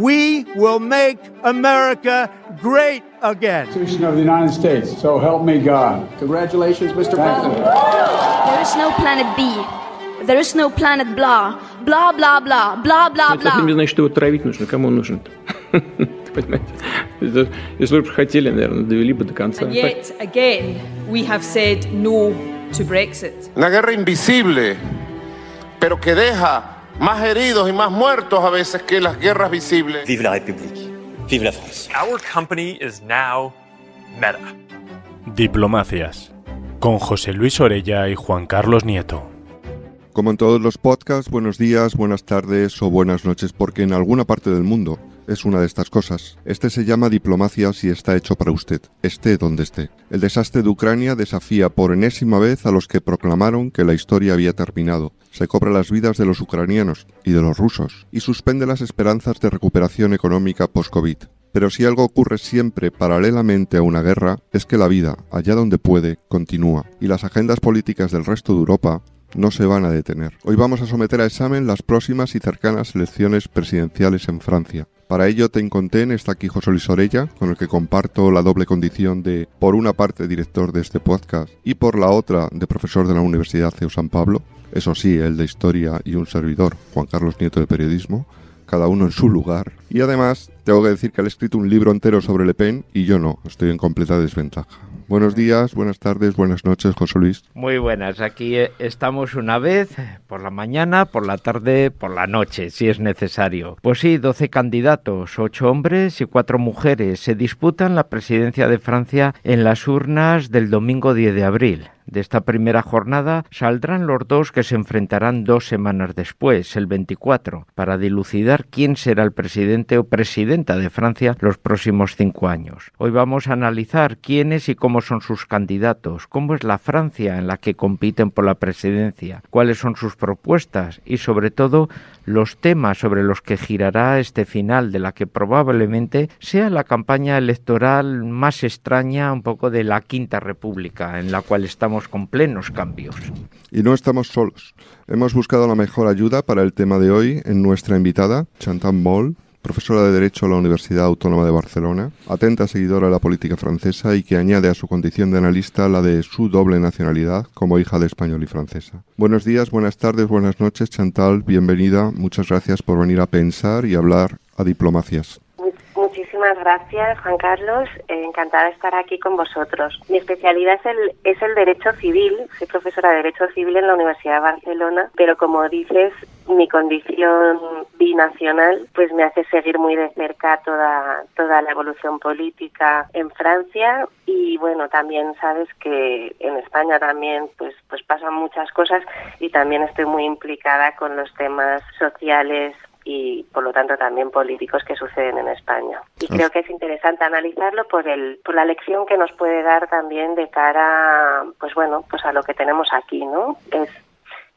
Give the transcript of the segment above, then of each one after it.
we will make America great again. Constitution of the United States. So help me God. Congratulations, Mr. President. There is no planet B. There is no planet blah. Blah, blah, blah. Blah, blah, Это совсем не blah. значит, что его травить нужно. Кому он нужен-то? Понимаете? Это- Если бы хотели, наверное, довели бы до конца. And yet, again, we have said no to Brexit. Una guerra invisible, pero que deja más heridos y más muertos a veces que las guerras visibles. Vive la République. Vive la France. Our company is now Meta. Diplomacias, con José Luis Orella y Juan Carlos Nieto. Como en todos los podcasts, buenos días, buenas tardes o buenas noches, porque en alguna parte del mundo es una de estas cosas. Este se llama Diplomacias y está hecho para usted, esté donde esté. El desastre de Ucrania desafía por enésima vez a los que proclamaron que la historia había terminado. Se cobra las vidas de los ucranianos y de los rusos y suspende las esperanzas de recuperación económica post-COVID. Pero si algo ocurre siempre paralelamente a una guerra, es que la vida, allá donde puede, continúa, y las agendas políticas del resto de Europa no se van a detener. Hoy vamos a someter a examen las próximas y cercanas elecciones presidenciales en Francia. Para ello, Ten Conten está aquí José Luis Orella, con el que comparto la doble condición de, por una parte, director de este podcast y por la otra, de profesor de la Universidad CEU San Pablo. Eso sí, el de historia y un servidor, Juan Carlos Nieto de periodismo cada uno en su lugar. Y además, tengo que decir que él ha escrito un libro entero sobre Le Pen y yo no, estoy en completa desventaja. Buenos días, buenas tardes, buenas noches, José Luis. Muy buenas, aquí eh, estamos una vez, por la mañana, por la tarde, por la noche, si es necesario. Pues sí, 12 candidatos, 8 hombres y 4 mujeres, se disputan la presidencia de Francia en las urnas del domingo 10 de abril. De esta primera jornada saldrán los dos que se enfrentarán dos semanas después, el 24, para dilucidar quién será el presidente o presidenta de Francia los próximos cinco años. Hoy vamos a analizar quiénes y cómo son sus candidatos, cómo es la Francia en la que compiten por la presidencia, cuáles son sus propuestas y sobre todo los temas sobre los que girará este final de la que probablemente sea la campaña electoral más extraña un poco de la Quinta República, en la cual estamos con plenos cambios. Y no estamos solos. Hemos buscado la mejor ayuda para el tema de hoy en nuestra invitada, Chantal Moll, profesora de Derecho a la Universidad Autónoma de Barcelona, atenta seguidora de la política francesa y que añade a su condición de analista la de su doble nacionalidad como hija de español y francesa. Buenos días, buenas tardes, buenas noches, Chantal, bienvenida. Muchas gracias por venir a pensar y hablar a diplomacias. Muchísimas gracias, Juan Carlos. Eh, encantada de estar aquí con vosotros. Mi especialidad es el, es el Derecho Civil. Soy profesora de Derecho Civil en la Universidad de Barcelona, pero como dices, mi condición binacional pues me hace seguir muy de cerca toda, toda la evolución política en Francia y bueno, también sabes que en España también pues, pues pasan muchas cosas y también estoy muy implicada con los temas sociales y por lo tanto también políticos que suceden en España. Y creo que es interesante analizarlo por el por la lección que nos puede dar también de cara pues bueno, pues a lo que tenemos aquí, ¿no? Es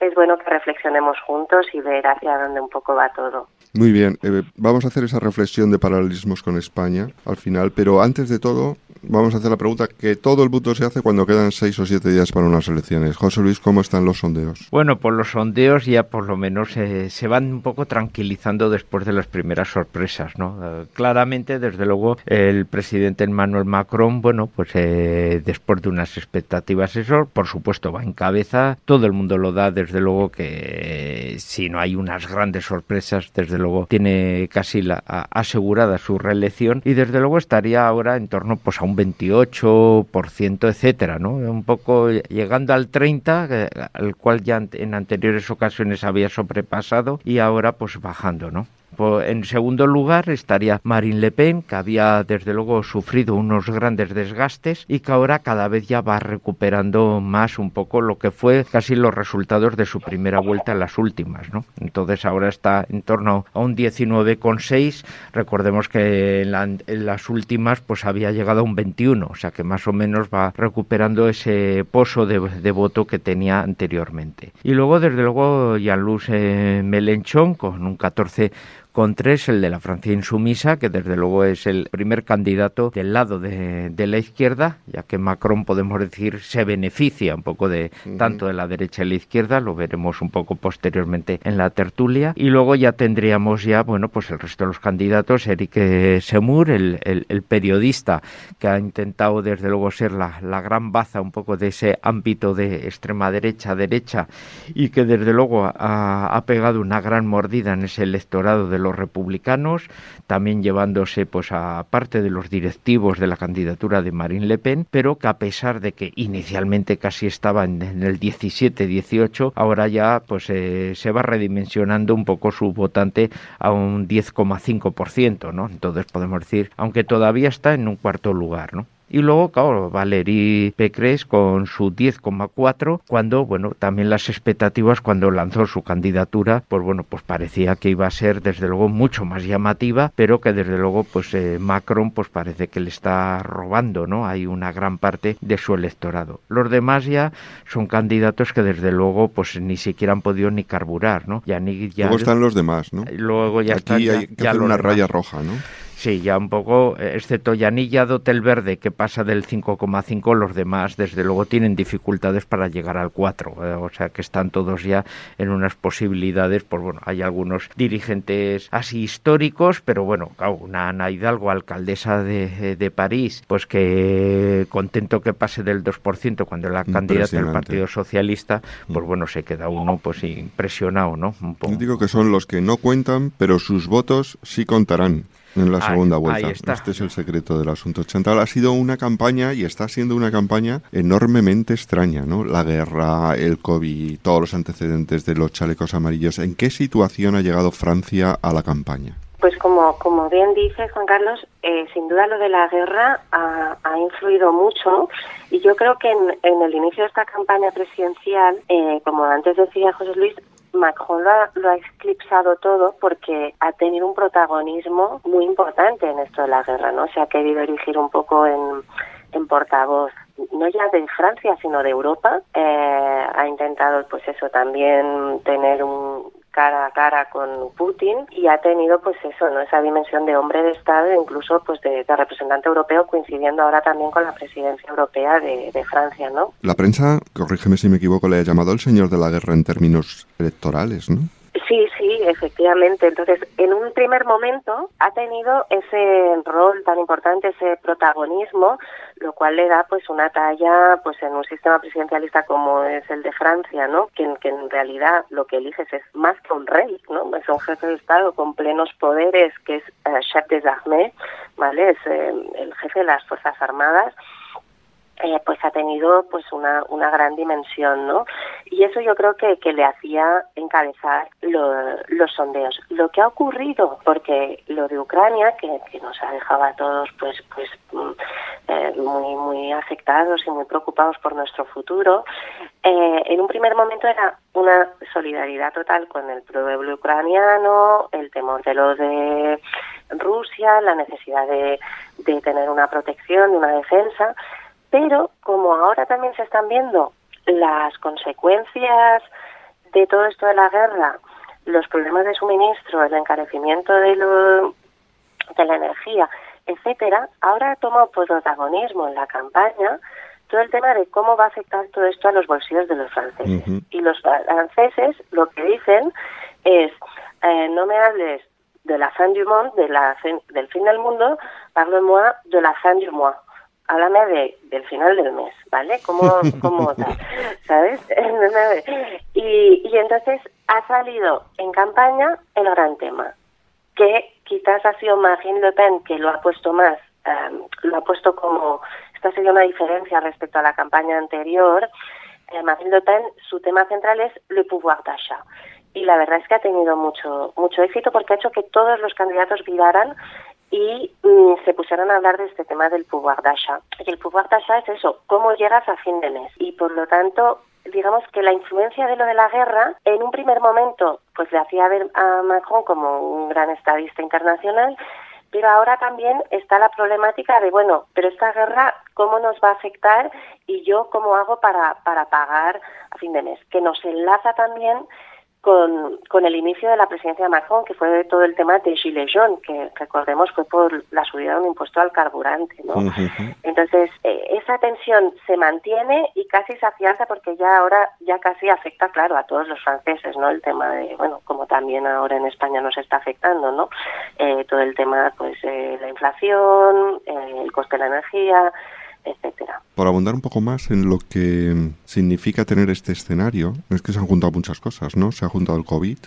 es bueno que reflexionemos juntos y ver hacia dónde un poco va todo. Muy bien, eh, vamos a hacer esa reflexión de paralelismos con España al final, pero antes de todo vamos a hacer la pregunta que todo el mundo se hace cuando quedan seis o siete días para unas elecciones. José Luis, ¿cómo están los sondeos? Bueno, por los sondeos ya por lo menos eh, se van un poco tranquilizando después de las primeras sorpresas, ¿no? Eh, claramente, desde luego, el presidente Emmanuel Macron, bueno, pues eh, después de unas expectativas eso, por supuesto, va en cabeza, todo el mundo lo da, desde luego que si no hay unas grandes sorpresas, desde luego tiene casi la, asegurada su reelección y desde luego estaría ahora en torno pues a un 28%, etcétera, ¿no? Un poco llegando al 30, eh, al cual ya en anteriores ocasiones había sobrepasado y ahora pues bajando, ¿no? En segundo lugar estaría Marine Le Pen, que había desde luego sufrido unos grandes desgastes y que ahora cada vez ya va recuperando más un poco lo que fue casi los resultados de su primera vuelta en las últimas, ¿no? Entonces ahora está en torno a un 19,6. Recordemos que en, la, las últimas pues había llegado a un 21, o sea que más o menos va recuperando ese pozo de, voto que tenía anteriormente. Y luego desde luego Jean-Luc eh, Mélenchon con un 14 con tres el de la Francia insumisa, que desde luego es el primer candidato del lado de, la izquierda, ya que Macron, podemos decir, se beneficia un poco de tanto de la derecha y la izquierda, lo veremos un poco posteriormente en la tertulia. Y luego ya tendríamos ya, bueno, pues el resto de los candidatos, Eric Semur, el, el, periodista que ha intentado desde luego ser la, la gran baza un poco de ese ámbito de extrema derecha, derecha, y que desde luego ha, pegado una gran mordida en ese electorado de los republicanos, también llevándose pues a parte de los directivos de la candidatura de Marine Le Pen, pero que a pesar de que inicialmente casi estaba en, el 17-18, ahora ya pues eh, se va redimensionando un poco su votante a un 10,5%, ¿no? Entonces podemos decir, aunque todavía está en un cuarto lugar, ¿no? Y luego, claro, Valérie Pécresse con su 10,4, cuando, bueno, también las expectativas cuando lanzó su candidatura, pues bueno, pues parecía que iba a ser desde luego mucho más llamativa, pero que desde luego, pues eh, Macron, pues parece que le está robando, ¿no? Hay una gran parte de su electorado. Los demás ya son candidatos que desde luego, pues ni siquiera han podido ni carburar, ¿no? Ya ni ya luego están los demás, ¿no? Luego ya Aquí hay que hacer una raya roja, ¿no? Sí, ya un poco, eh, excepto Yanilla Dotel Verde, que pasa del 5,5, los demás, desde luego, tienen dificultades para llegar al 4. Eh, o sea, que están todos ya en unas posibilidades. Pues bueno, hay algunos dirigentes así históricos, pero bueno, una Ana Hidalgo, alcaldesa de, de, París, pues que contento que pase del 2% cuando la candidata del Partido Socialista, pues mm. bueno, se queda uno pues impresionado, ¿no? Un poco. Yo digo que son los que no cuentan, pero sus votos sí contarán en la segunda vuelta. Este es el secreto del asunto. Chantal ha sido una campaña y está siendo una campaña enormemente extraña, ¿no? La guerra, el COVID, todos los antecedentes de los chalecos amarillos. ¿En qué situación ha llegado Francia a la campaña? Pues como, como bien dice Juan Carlos, eh, sin duda lo de la guerra ha, influido mucho y yo creo que en, el inicio de esta campaña presidencial, eh, como antes decía José Luis, Macron lo ha, lo ha, eclipsado todo porque ha tenido un protagonismo muy importante en esto de la guerra, ¿no? Se ha querido erigir un poco en, en portavoz no ya de Francia sino de Europa eh, ha intentado pues eso también tener un cara a cara con Putin y ha tenido pues eso, ¿no? esa dimensión de hombre de Estado incluso pues de, representante europeo coincidiendo ahora también con la presidencia europea de, de, Francia, ¿no? La prensa, corrígeme si me equivoco, le ha llamado el señor de la guerra en términos electorales, ¿no? Sí, sí, efectivamente. Entonces, en un primer momento ha tenido ese rol tan importante, ese protagonismo, lo cual le da pues una talla pues en un sistema presidencialista como es el de Francia, ¿no? Que, en realidad lo que eliges es más que un rey, ¿no? Es un jefe de Estado con plenos poderes que es uh, chef des armées, ¿vale? Es eh, el jefe de las Fuerzas Armadas eh, pues ha tenido pues una, una gran dimensión, ¿no? Y eso yo creo que, que le hacía encabezar los sondeos. Lo que ha ocurrido, porque lo de Ucrania, que, nos ha dejado a todos pues pues mm, eh, muy muy afectados y muy preocupados por nuestro futuro, eh, en un primer momento era una solidaridad total con el pueblo ucraniano, el temor de lo de Rusia, la necesidad de, de tener una protección, una defensa, pero como ahora también se están viendo las consecuencias de todo esto de la guerra, los problemas de suministro, el encarecimiento de, de la energía, etcétera, ahora ha tomado protagonismo en la campaña todo el tema de cómo va a afectar todo esto a los bolsillos de los franceses. Y los franceses lo que dicen es, eh, no me hables de la fin du monde, de la del fin del mundo, parle-moi de la fin du mois háblame de, del final del mes, ¿vale? ¿Cómo, cómo ¿Sabes? y, y entonces ha salido en campaña el gran tema, que quizás ha sido Marine Le Pen que lo ha puesto más, em, lo ha puesto como, esta sería una diferencia respecto a la campaña anterior, eh, Marine Le Pen, su tema central es le pouvoir d'achat. Y la verdad es que ha tenido mucho mucho éxito porque ha hecho que todos los candidatos viraran y mm, se pusieron a hablar de este tema del pouvoir d'achat. Y el pouvoir d'achat es eso, cómo llegas a fin de mes. Y por lo tanto, digamos que la influencia de lo de la guerra, en un primer momento, pues le hacía ver a Macron como un gran estadista internacional, pero ahora también está la problemática de, bueno, pero esta guerra, ¿cómo nos va a afectar? Y yo, ¿cómo hago para, para pagar a fin de mes? Que nos enlaza también con, con el inicio de la presidencia de Macron, que fue todo el tema de Gilets jaunes, que recordemos fue por la subida de un impuesto al carburante. ¿no? Entonces, eh, esa tensión se mantiene y casi se afianza porque ya ahora ya casi afecta, claro, a todos los franceses, ¿no? El tema de, bueno, como también ahora en España nos está afectando, ¿no? Eh, todo el tema, pues, eh, la inflación, el coste de la energía, etcétera. Por abundar un poco más en lo que significa tener este escenario, es que se han juntado muchas cosas, ¿no? Se ha juntado el COVID,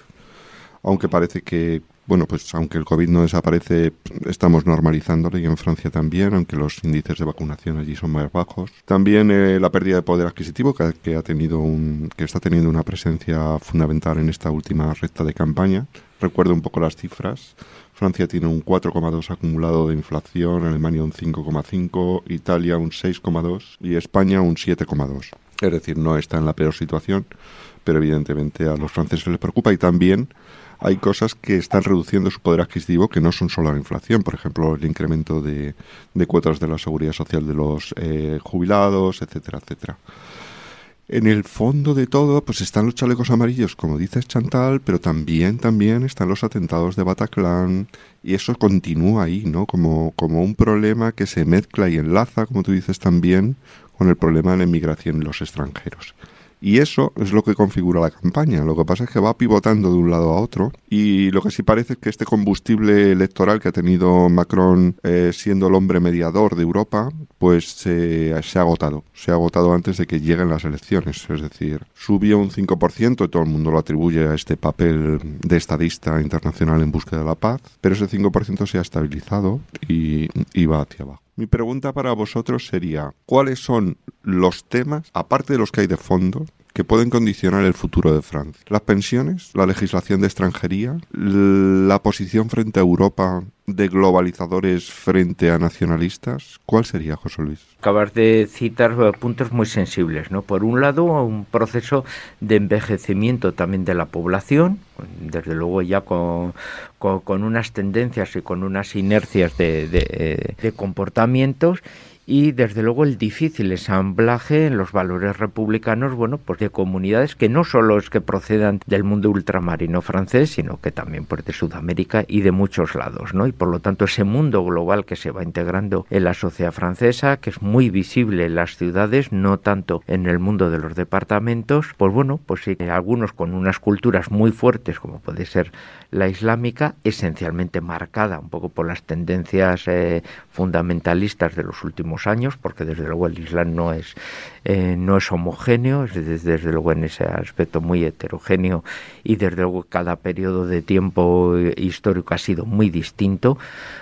aunque parece que, bueno, pues aunque el COVID no desaparece, estamos normalizándolo y en Francia también, aunque los índices de vacunación allí son más bajos. También eh, la pérdida de poder adquisitivo que, que, ha tenido un, que está teniendo una presencia fundamental en esta última recta de campaña. Recuerdo un poco las cifras. Francia tiene un 4,2 acumulado de inflación, Alemania un 5,5, Italia un 6,2 y España un 7,2. Es decir, no está en la peor situación, pero evidentemente a los franceses les preocupa y también hay cosas que están reduciendo su poder adquisitivo que no son solo la inflación, por ejemplo, el incremento de, cuotas de la seguridad social de los eh, jubilados, etcétera, etcétera. En el fondo de todo, pues están los chalecos amarillos, como dices Chantal, pero también, también están los atentados de Bataclan y eso continúa ahí, ¿no? Como, como un problema que se mezcla y enlaza, como tú dices también, con el problema de la inmigración en los extranjeros. Y eso es lo que configura la campaña. Lo que pasa es que va pivotando de un lado a otro. Y lo que sí parece es que este combustible electoral que ha tenido Macron eh, siendo el hombre mediador de Europa, pues se ha agotado. Se ha agotado antes de que lleguen las elecciones. Es decir, subió un 5% y todo el mundo lo atribuye a este papel de estadista internacional en búsqueda de la paz. Pero ese 5% se ha estabilizado y va hacia abajo. Mi pregunta para vosotros sería, ¿cuáles son los temas, aparte de los que hay de fondo, que pueden condicionar el futuro de Francia? ¿Las pensiones? ¿La legislación de extranjería? ¿La posición frente a Europa de globalizadores frente a nacionalistas? ¿Cuál sería, José Luis? Acabas de citar puntos muy sensibles, ¿no? Por un lado, un proceso de envejecimiento también de la población, desde luego ya con, con, con unas tendencias y con unas inercias de, de, de comportamientos y desde luego el difícil ensamblaje en los valores republicanos, bueno, pues de comunidades que no solo es que procedan del mundo ultramarino francés, sino que también pues de Sudamérica y de muchos lados, ¿no? Y por lo tanto ese mundo global que se va integrando en la sociedad francesa, que es muy visible en las ciudades, no tanto en el mundo de los departamentos, pues bueno, pues sí, algunos con unas culturas muy fuertes como puede ser la islámica, esencialmente marcada un poco por las tendencias eh, fundamentalistas de los últimos años, porque desde luego el Islam no es, eh, no es homogéneo, es desde, luego en ese aspecto muy heterogéneo y desde luego cada periodo de tiempo histórico ha sido muy distinto,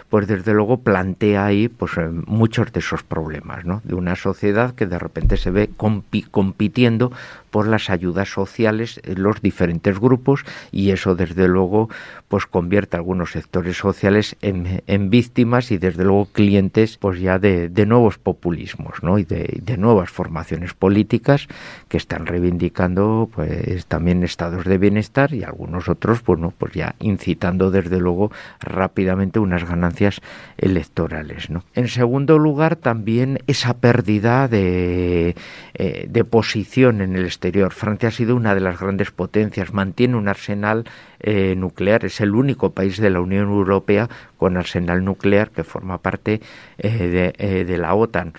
pues desde luego plantea ahí pues muchos de esos problemas, ¿no? De una sociedad que de repente se ve compi compitiendo por las ayudas sociales en los diferentes grupos y eso desde luego pues convierte a algunos sectores sociales en, víctimas y desde luego clientes pues ya de, nuevos populismos ¿no? y de, nuevas formaciones políticas que están reivindicando pues también estados de bienestar y algunos otros bueno pues ya incitando desde luego rápidamente unas ganancias electorales ¿no? en segundo lugar también esa pérdida de, eh, de posición en el exterior Francia ha sido una de las grandes potencias mantiene un arsenal eh, nuclear. Es el único país de la Unión Europea con arsenal nuclear que forma parte eh, eh, de, la OTAN.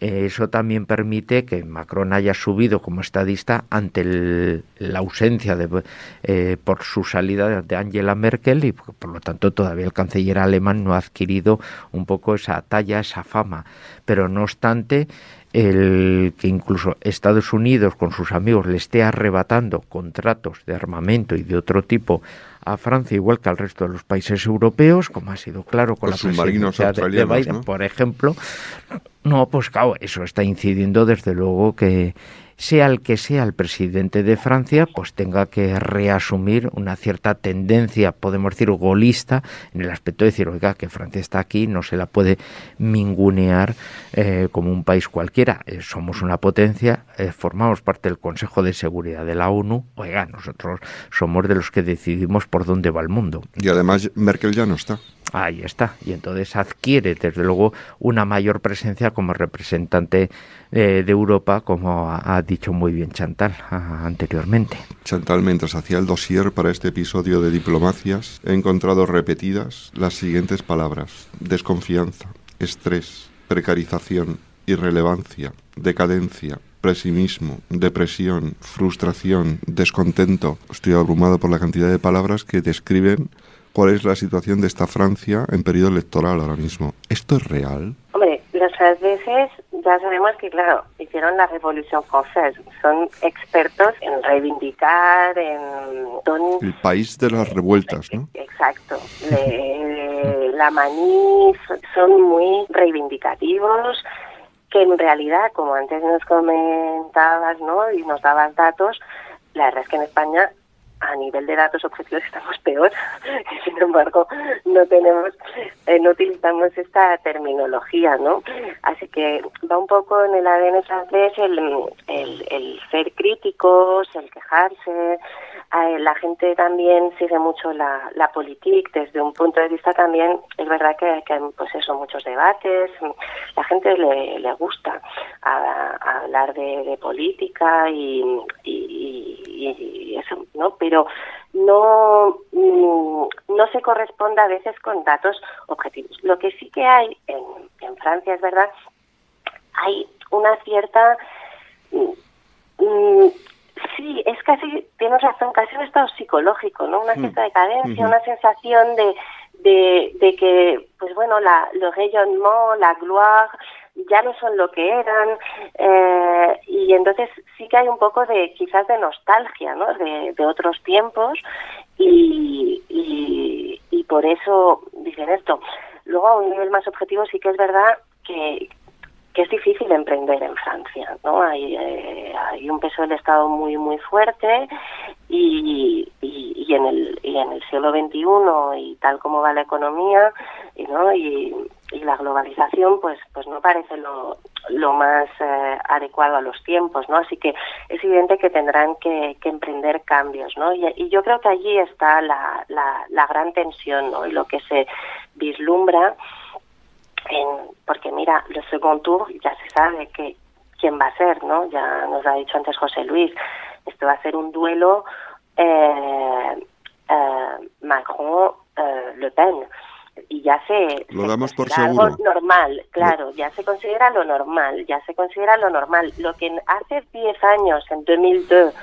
Eso también permite que Macron haya subido como estadista ante la ausencia de, eh, por su salida de Angela Merkel y por lo tanto todavía el canciller alemán no ha adquirido un poco esa talla, esa fama. Pero no obstante, el que incluso Estados Unidos con sus amigos le esté arrebatando contratos de armamento y de otro tipo a Francia igual que al resto de los países europeos, como ha sido claro con los la presidencia de, de Biden, ¿no? por ejemplo. No, pues claro, eso está incidiendo desde luego que sea el que sea el presidente de Francia, pues tenga que reasumir una cierta tendencia, podemos decir, golista, en el aspecto de decir, oiga, que Francia está aquí, no se la puede mingunear eh, como un país cualquiera. Eh, somos una potencia, eh, formamos parte del Consejo de Seguridad de la ONU, oiga, nosotros somos de los que decidimos por dónde va el mundo. Y además Merkel ya no está. Ahí está. Y entonces adquiere, desde luego, una mayor presencia como representante eh, de Europa, como ha, dicho muy bien Chantal anteriormente. Chantal, mientras hacía el dossier para este episodio de Diplomacias, he encontrado repetidas las siguientes palabras. Desconfianza, estrés, precarización, irrelevancia, decadencia, pesimismo, depresión, frustración, descontento. Estoy abrumado por la cantidad de palabras que describen cuál es la situación de esta Francia en periodo electoral ahora mismo. ¿Esto es real? Hombre, los franceses ya sabemos que, claro, hicieron la Revolución Francesa. Son expertos en reivindicar, en... El país de las revueltas, ¿no? Exacto. la manif, son muy reivindicativos que en realidad, como antes nos comentabas, ¿no? Y nos dabas datos, la verdad es que en España a nivel de datos objetivos estamos peor. Sin embargo, no tenemos, eh, no utilizamos esta terminología, ¿no? Así que va un poco en el ADN francés el, el, el ser críticos, el quejarse. La gente también sigue mucho la, la política desde un punto de vista también, es verdad que, que pues eso, muchos debates. La gente le, le gusta hablar de, política y, y, eso, ¿no? pero no, mm, no se corresponde a veces con datos objetivos. Lo que sí que hay en, en Francia, es verdad, hay una cierta... Sí, es casi, tienes razón, casi un estado psicológico, ¿no? Una cierta decadencia, una sensación de, de, de que, pues bueno, la, le rayonnement, la gloire, ya no son lo que eran eh, y entonces sí que hay un poco de quizás de nostalgia ¿no? de, de otros tiempos y, y, y, por eso dicen esto. Luego a un nivel más objetivo sí que es verdad que, que es difícil emprender en Francia, ¿no? Hay, eh, hay un peso del Estado muy muy fuerte y, y, en el y en el siglo XXI y tal como va la economía, y, ¿no? Y, y la globalización pues pues no parece lo, lo más eh, adecuado a los tiempos no así que es evidente que tendrán que, que emprender cambios no y, y, yo creo que allí está la, la, la gran tensión no y lo que se vislumbra en, porque mira el second tour ya se sabe que quién va a ser no ya nos ha dicho antes José Luis esto va a ser un duelo eh, eh, Macron eh, Le Pen y ya se, lo damos por seguro. Algo normal, claro, ya se considera lo normal, ya se considera lo normal. Lo que hace 10 años, en 2002,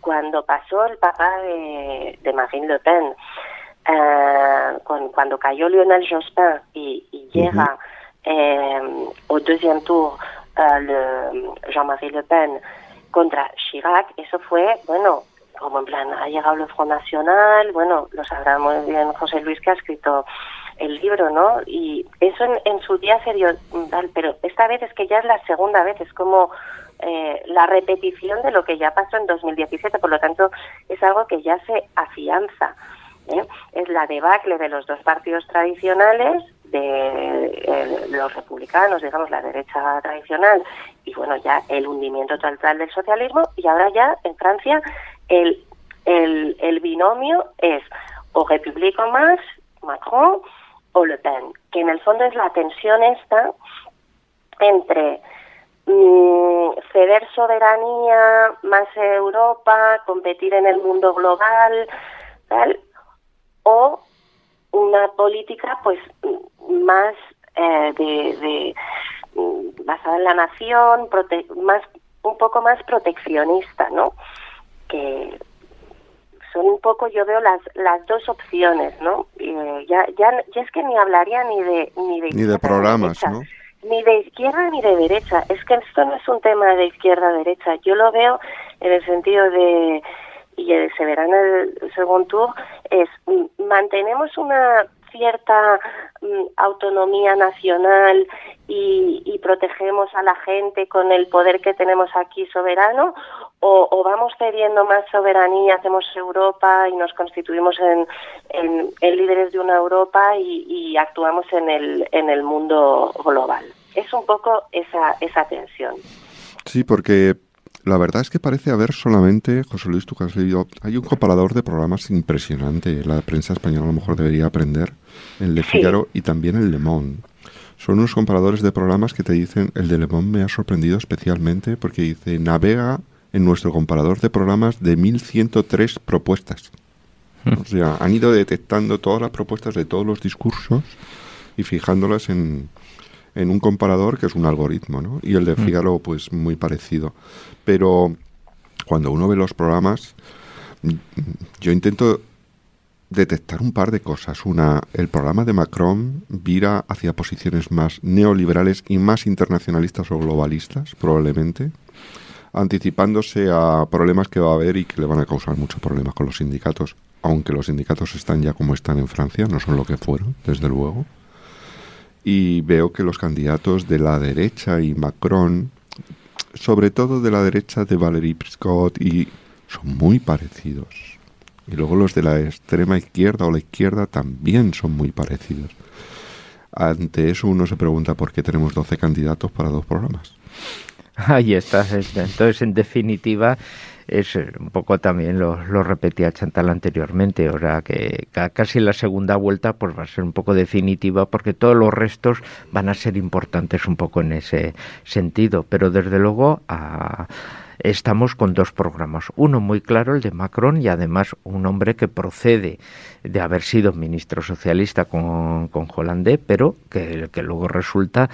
cuando pasó el papá de, de Marine Le Pen, con, cuando cayó Lionel Jospin y, y llega eh, au deuxième tour eh, Jean-Marie Le Pen contra Chirac, eso fue, bueno, como en plan, ha llegado el Front Nacional, bueno, lo sabrá muy bien José Luis que ha escrito el libro, ¿no? Y eso en, su día sería tal, pero esta vez es que ya es la segunda vez, es como eh, la repetición de lo que ya pasó en 2017, por lo tanto es algo que ya se afianza. ¿Eh? Es la debacle de los dos partidos tradicionales, de eh, los republicanos, digamos, la derecha tradicional, y bueno, ya el hundimiento total del socialismo, y ahora ya en Francia el, el, el binomio es o Republico más, Macron, o Le Pen, que en el fondo es la tensión esta entre mmm, ceder soberanía más Europa, competir en el mundo global, tal, o una política pues más eh, de, de basada en la nación, más un poco más proteccionista, ¿no? Que son un poco, yo veo las, las dos opciones, ¿no? Eh, ya, ya, ya es que ni hablaría ni de... Ni de, ni de programas, ¿no? Ni de izquierda ni de derecha. Es que esto no es un tema de izquierda-derecha. Yo lo veo en el sentido de, y se verá en el segundo tour, es mm, mantenemos una cierta mm, autonomía nacional y, y, protegemos a la gente con el poder que tenemos aquí soberano o, vamos cediendo más soberanía, hacemos Europa y nos constituimos en, en, en líderes de una Europa y, y, actuamos en el, en el mundo global. Es un poco esa, esa tensión. Sí, porque la verdad es que parece haber solamente, José Luis, tú que has leído, hay un comparador de programas impresionante. La prensa española a lo mejor debería aprender. El de Figaro y también el Le Monde. Son unos comparadores de programas que te dicen, el de Le Monde me ha sorprendido especialmente porque dice, navega en nuestro comparador de programas de 1103 propuestas. O sea, han ido detectando todas las propuestas de todos los discursos y fijándolas en, en un comparador que es un algoritmo, ¿no? Y el de Mm. Figaro, pues muy parecido. Pero cuando uno ve los programas, yo intento detectar un par de cosas. Una, el programa de Macron vira hacia posiciones más neoliberales y más internacionalistas o globalistas, probablemente, anticipándose a problemas que va a haber y que le van a causar muchos problemas con los sindicatos, aunque los sindicatos están ya como están en Francia, no son lo que fueron, desde luego. Y veo que los candidatos de la derecha y Macron, sobre todo de la derecha de Valérie Scott, y son muy parecidos. Y luego los de la extrema izquierda o la izquierda también son muy parecidos. Ante eso uno se pregunta por qué tenemos 12 candidatos para dos programas. Ahí está. Entonces, en definitiva, es eh, un poco también lo, lo repetía Chantal anteriormente, o sea que ca- casi la segunda vuelta pues va a ser un poco definitiva porque todos los restos van a ser importantes un poco en ese sentido, pero desde luego estamos con dos programas, uno muy claro, el de Macron, y además un hombre que procede de haber sido ministro socialista con, con Hollande, pero que, que luego resulta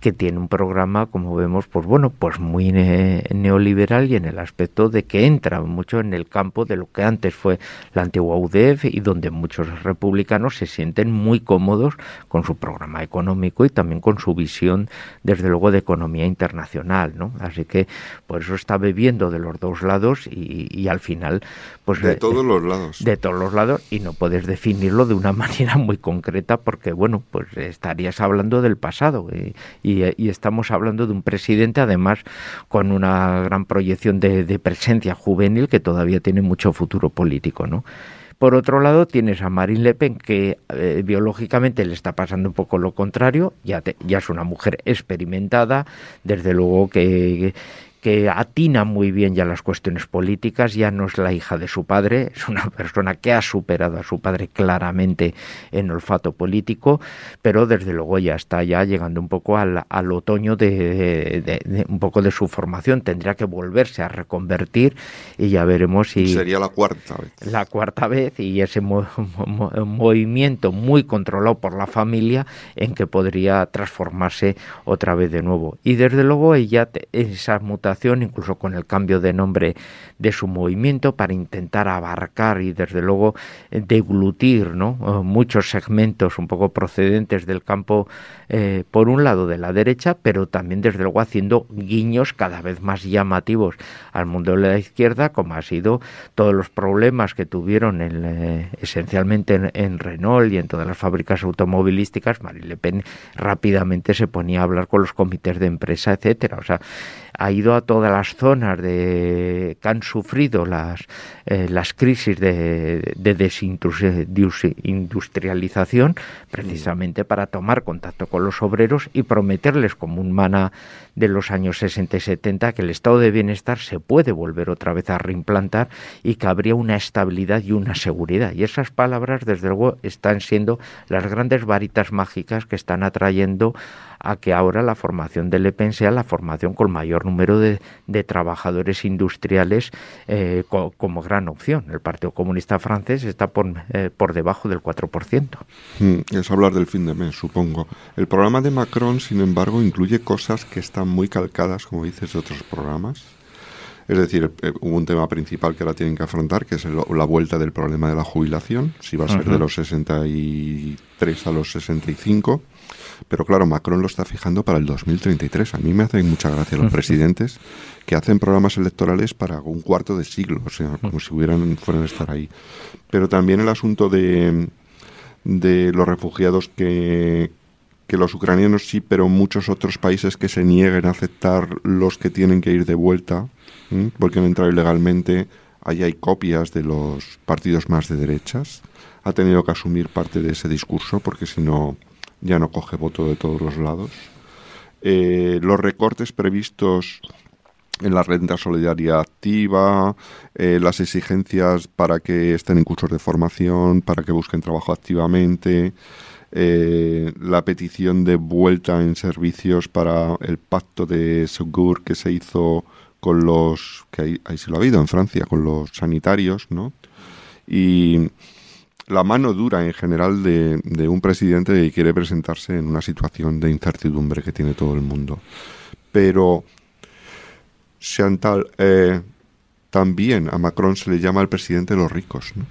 que tiene un programa, como vemos, pues bueno, pues muy ne- neoliberal y en el aspecto de que entra mucho en el campo de lo que antes fue la antigua UDF y donde muchos republicanos se sienten muy cómodos con su programa económico y también con su visión, desde luego, de economía internacional, ¿no? Así que por eso está bebiendo de los dos lados y, y al final, pues De eh, todos los lados. de todos los lados y no puedes definirlo de una manera muy concreta porque bueno pues estarías hablando del pasado y, y, y estamos hablando de un presidente además con una gran proyección de, presencia juvenil que todavía tiene mucho futuro político no por otro lado, tienes a Marine Le Pen, que eh, biológicamente le está pasando un poco lo contrario, ya es una mujer experimentada, desde luego que, que atina muy bien ya las cuestiones políticas, ya no es la hija de su padre, es una persona que ha superado a su padre claramente en olfato político, pero desde luego ya está ya llegando un poco al, al otoño de, de- de- un poco de su formación, tendría que volverse a reconvertir y ya veremos si Sería la cuarta vez. la cuarta vez y ese mo- mo- movimiento muy controlado por la familia en que podría transformarse otra vez de nuevo. Y desde luego ella, te- esa incluso con el cambio de nombre de su movimiento para intentar abarcar y desde luego deglutir ¿no? Eh, muchos segmentos un poco procedentes del campo, eh, por un lado de la derecha, pero también desde luego haciendo guiños cada vez más llamativos al mundo de la izquierda, como ha sido todos los problemas que tuvieron en, eh, esencialmente en, en Renault y en todas las fábricas automovilísticas, Marine Le Pen rápidamente se ponía a hablar con los comités de empresa, etcétera. O sea, ha ido a todas las zonas de, que han sufrido las, eh, las crisis de, de desindustrialización, precisamente para tomar contacto con los obreros y prometerles como un mana de los años 60 y 70 que el estado de bienestar se puede volver otra vez a reimplantar y que habría una estabilidad y una seguridad. Y esas palabras, desde luego, están siendo las grandes varitas mágicas que están atrayendo a que ahora la formación del Le Pen sea la formación con mayor número de, de trabajadores industriales eh, co- como gran opción. El Partido Comunista francés está por, eh, por debajo del 4%. Mm, Es hablar del fin de mes, supongo. El programa de Macron, sin embargo, incluye cosas que están muy calcadas, como dices, de otros programas. Es decir, eh, hubo un tema principal que ahora tienen que afrontar, que es el- la vuelta del problema de la jubilación, si va a ser de los 63 a los 65. Pero claro, Macron lo está fijando para el 2033. A mí me hacen mucha gracia los presidentes que hacen programas electorales para un cuarto de siglo, o sea, como si hubieran fueran a estar ahí. Pero también el asunto de, de los refugiados que, que los ucranianos sí, pero muchos otros países que se nieguen a aceptar los que tienen que ir de vuelta, porque han entrado ilegalmente, ahí hay copias de los partidos más de derechas. Ha tenido que asumir parte de ese discurso porque si no ya no coge voto de todos los lados. Eh, los recortes previstos en la renta solidaria activa, eh, las exigencias para que estén en cursos de formación, para que busquen trabajo activamente, eh, la petición de vuelta en servicios para el pacto de Segur que se hizo con los, que ahí, ahí lo ha habido en Francia, con los sanitarios, ¿no? Y la mano dura en general de, de un presidente que quiere presentarse en una situación de incertidumbre que tiene todo el mundo. Pero Chantal, eh, también a Macron se le llama el presidente de los ricos. ¿no?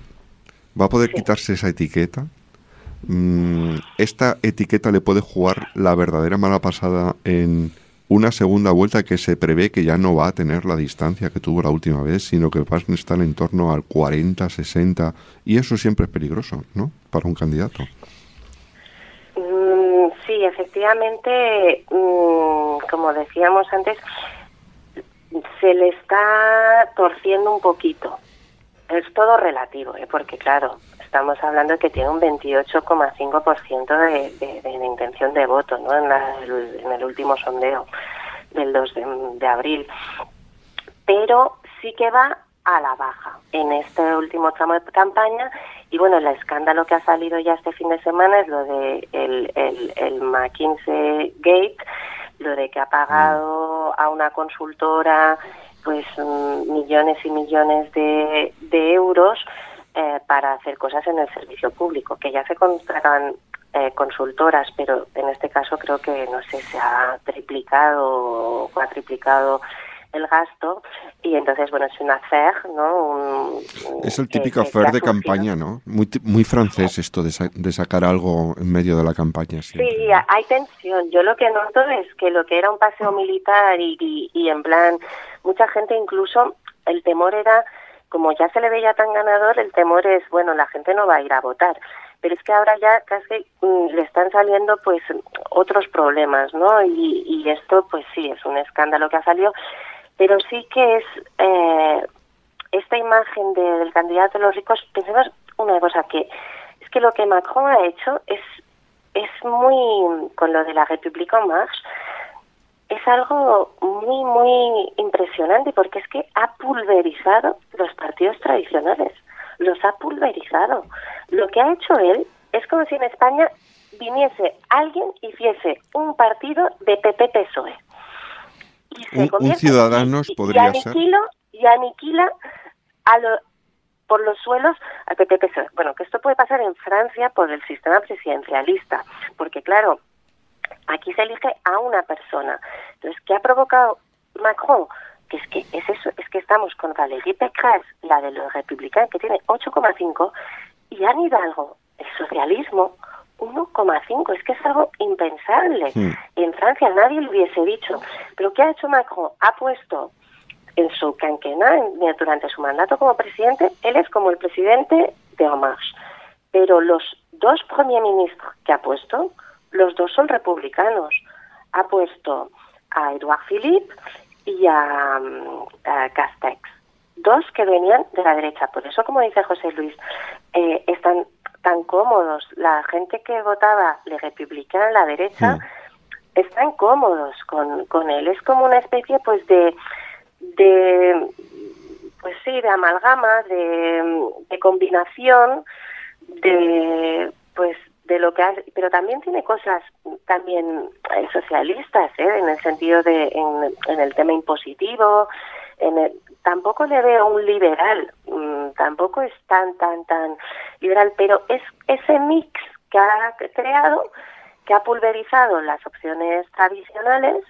¿Va a poder quitarse esa etiqueta? Mm, ¿Esta etiqueta le puede jugar la verdadera mala pasada en una segunda vuelta que se prevé que ya no va a tener la distancia que tuvo la última vez, sino que va a estar en torno al 40, 60? Y eso siempre es peligroso, ¿no? Para un candidato. Mm, sí, efectivamente, mm, como decíamos antes, se le está torciendo un poquito. Es todo relativo, ¿eh? porque claro, estamos hablando que tiene un 28,5% de, de, de, intención de voto ¿no? en, la, en el último sondeo del 2 de, de abril. Pero sí que va a la baja en este último tramo de campaña y bueno el escándalo que ha salido ya este fin de semana es lo de el, el, el McKinsey Gate lo de que ha pagado a una consultora pues mm, millones y millones de, de euros eh, para hacer cosas en el servicio público, que ya se contratan eh, consultoras, pero en este caso creo que, no sé, se ha triplicado o cuatriplicado el gasto. Y entonces bueno es una affair no un, es el típico affair de campaña no muy muy francés esto de, sa de, sacar algo en medio de la campaña siempre. sí hay tensión. Yo lo que noto es que lo que era un paseo militar y, y, y en plan mucha gente incluso el temor era como ya se le veía tan ganador el temor es bueno la gente no va a ir a votar pero es que ahora ya casi mm, le están saliendo pues otros problemas, ¿no? Y, esto pues sí es un escándalo que ha salido pero sí que es eh, esta imagen de, del candidato de los ricos, pensemos una cosa, que es que lo que Macron ha hecho es, es muy, con lo de la República en es algo muy, muy impresionante porque es que ha pulverizado los partidos tradicionales, los ha pulverizado. Lo que ha hecho él es como si en España viniese alguien y hiciese un partido de PP-PSOE y se un, un ciudadanos y, podría y aniquilo, ser y aniquila a lo, por los suelos al PP Bueno, que esto puede pasar en Francia por el sistema presidencialista, porque claro, aquí se elige a una persona. Entonces, ¿qué ha provocado Macron? Que es que es eso, es que estamos con Valérie Pécresse, la de los republicanos, que tiene 8,5, y Anne Hidalgo, el socialismo, 1,5. Es que es algo impensable. Mm. En Francia nadie lo hubiese dicho. Pero ¿qué ha hecho Macron? Ha puesto en su quinquenal, durante su mandato como presidente, él es como el presidente de En Marche. Pero los dos primer ministros que ha puesto, los dos son republicanos. Ha puesto a Edouard Philippe y a, a Castex. Dos que venían de la derecha. Por eso, como dice José Luis, eh, están tan cómodos. La gente que votaba Le Republicán, la derecha, mm. están cómodos con, con él. Es como una especie, pues, de, de pues sí, de amalgama, de, de combinación, de, pues, de lo que hace, pero también tiene cosas también eh, socialistas, ¿eh? en el sentido de, en, el tema impositivo, en el, tampoco le veo un liberal, mmm, tampoco es tan, tan, tan liberal, pero es ese mix que ha creado, que ha pulverizado las opciones tradicionales,